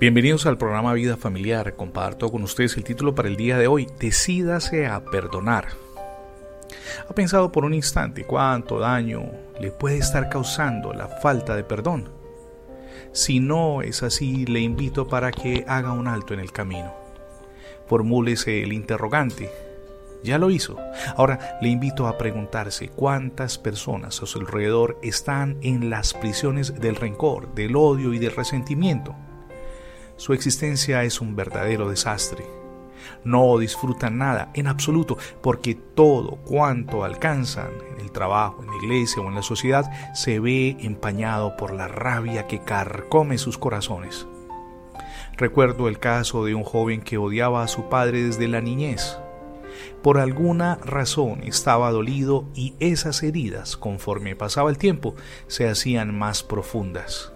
Bienvenidos al programa Vida Familiar. Comparto con ustedes el título para el día de hoy, Decídase a perdonar. ¿Ha pensado por un instante cuánto daño le puede estar causando la falta de perdón? Si no es así, le invito para que haga un alto en el camino. Formúlese el interrogante. Ya lo hizo. Ahora le invito a preguntarse cuántas personas a su alrededor están en las prisiones del rencor, del odio y del resentimiento. Su existencia es un verdadero desastre. No disfrutan nada en absoluto porque todo cuanto alcanzan en el trabajo, en la iglesia o en la sociedad se ve empañado por la rabia que carcome sus corazones. Recuerdo el caso de un joven que odiaba a su padre desde la niñez. Por alguna razón estaba dolido y esas heridas, conforme pasaba el tiempo, se hacían más profundas.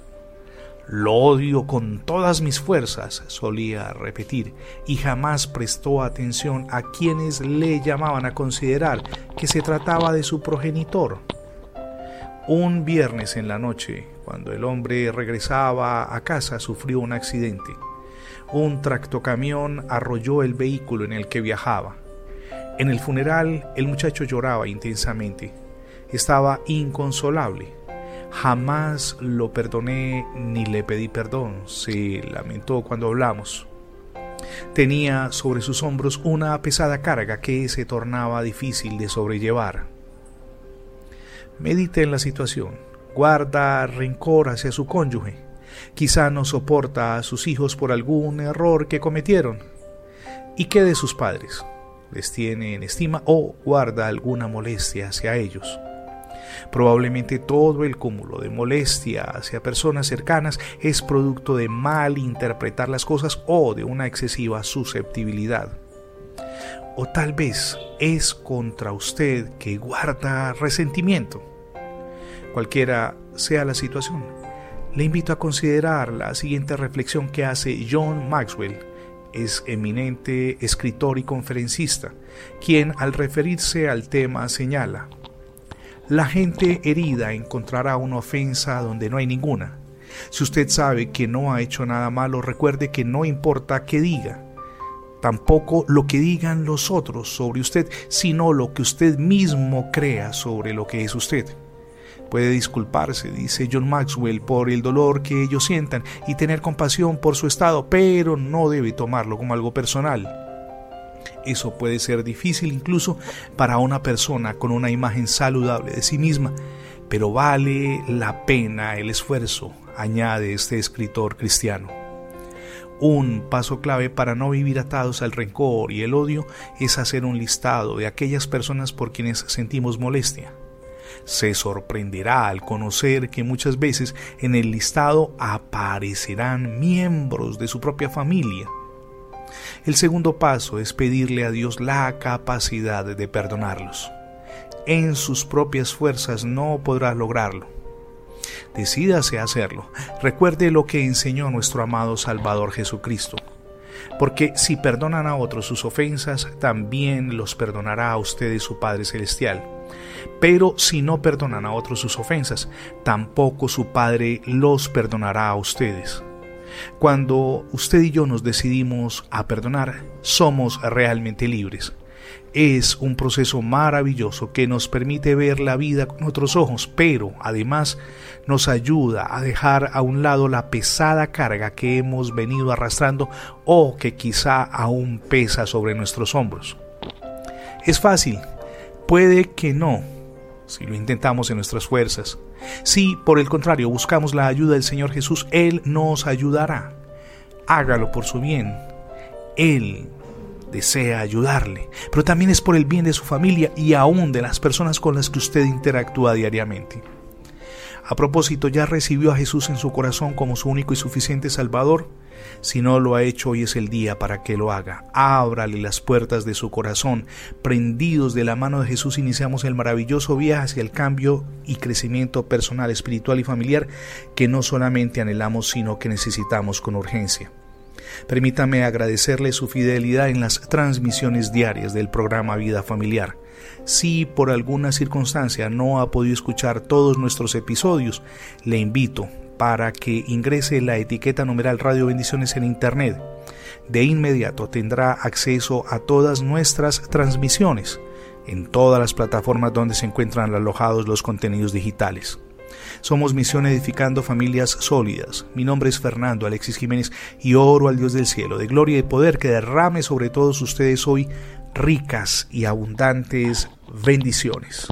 Lo odio con todas mis fuerzas, solía repetir, y jamás prestó atención a quienes le llamaban a considerar que se trataba de su progenitor. Un viernes en la noche, cuando el hombre regresaba a casa, sufrió un accidente. Un tractocamión arrolló el vehículo en el que viajaba. En el funeral, el muchacho lloraba intensamente. Estaba inconsolable Jamás lo perdoné ni le pedí perdón, se lamentó cuando hablamos. Tenía sobre sus hombros una pesada carga que se tornaba difícil de sobrellevar. Medite en la situación. Guarda rencor hacia su cónyuge. Quizá no soporta a sus hijos por algún error que cometieron. ¿Y qué de sus padres? ¿Les tiene en estima o guarda alguna molestia hacia ellos? Probablemente todo el cúmulo de molestia hacia personas cercanas es producto de mal interpretar las cosas o de una excesiva susceptibilidad. O tal vez es contra usted que guarda resentimiento. Cualquiera sea la situación, le invito a considerar la siguiente reflexión que hace John Maxwell es eminente escritor y conferencista, quien al referirse al tema señala, la gente herida encontrará una ofensa donde no hay ninguna. Si usted sabe que no ha hecho nada malo, recuerde que no importa qué diga, tampoco lo que digan los otros sobre usted, sino lo que usted mismo crea sobre lo que es usted. Puede disculparse, dice John Maxwell, por el dolor que ellos sientan y tener compasión por su estado, pero no debe tomarlo como algo personal. Eso puede ser difícil incluso para una persona con una imagen saludable de sí misma, pero vale la pena el esfuerzo, añade este escritor cristiano. Un paso clave para no vivir atados al rencor y el odio es hacer un listado de aquellas personas por quienes sentimos molestia. Se sorprenderá al conocer que muchas veces en el listado aparecerán miembros de su propia familia, el segundo paso es pedirle a Dios la capacidad de perdonarlos. En sus propias fuerzas no podrá lograrlo. Decídase a hacerlo. Recuerde lo que enseñó nuestro amado Salvador Jesucristo. Porque si perdonan a otros sus ofensas, también los perdonará a ustedes su Padre Celestial. Pero si no perdonan a otros sus ofensas, tampoco su Padre los perdonará a ustedes. Cuando usted y yo nos decidimos a perdonar, somos realmente libres. Es un proceso maravilloso que nos permite ver la vida con otros ojos, pero además nos ayuda a dejar a un lado la pesada carga que hemos venido arrastrando o que quizá aún pesa sobre nuestros hombros. Es fácil, puede que no, si lo intentamos en nuestras fuerzas. Si, por el contrario, buscamos la ayuda del Señor Jesús, Él nos ayudará. Hágalo por su bien. Él desea ayudarle, pero también es por el bien de su familia y aún de las personas con las que usted interactúa diariamente. A propósito, ¿ya recibió a Jesús en su corazón como su único y suficiente Salvador? Si no lo ha hecho, hoy es el día para que lo haga. Ábrale las puertas de su corazón. Prendidos de la mano de Jesús, iniciamos el maravilloso viaje hacia el cambio y crecimiento personal, espiritual y familiar que no solamente anhelamos, sino que necesitamos con urgencia. Permítame agradecerle su fidelidad en las transmisiones diarias del programa Vida Familiar. Si por alguna circunstancia no ha podido escuchar todos nuestros episodios, le invito para que ingrese la etiqueta numeral Radio Bendiciones en Internet. De inmediato tendrá acceso a todas nuestras transmisiones en todas las plataformas donde se encuentran alojados los contenidos digitales. Somos Misión Edificando Familias Sólidas. Mi nombre es Fernando Alexis Jiménez y oro al Dios del cielo, de gloria y poder, que derrame sobre todos ustedes hoy ricas y abundantes bendiciones.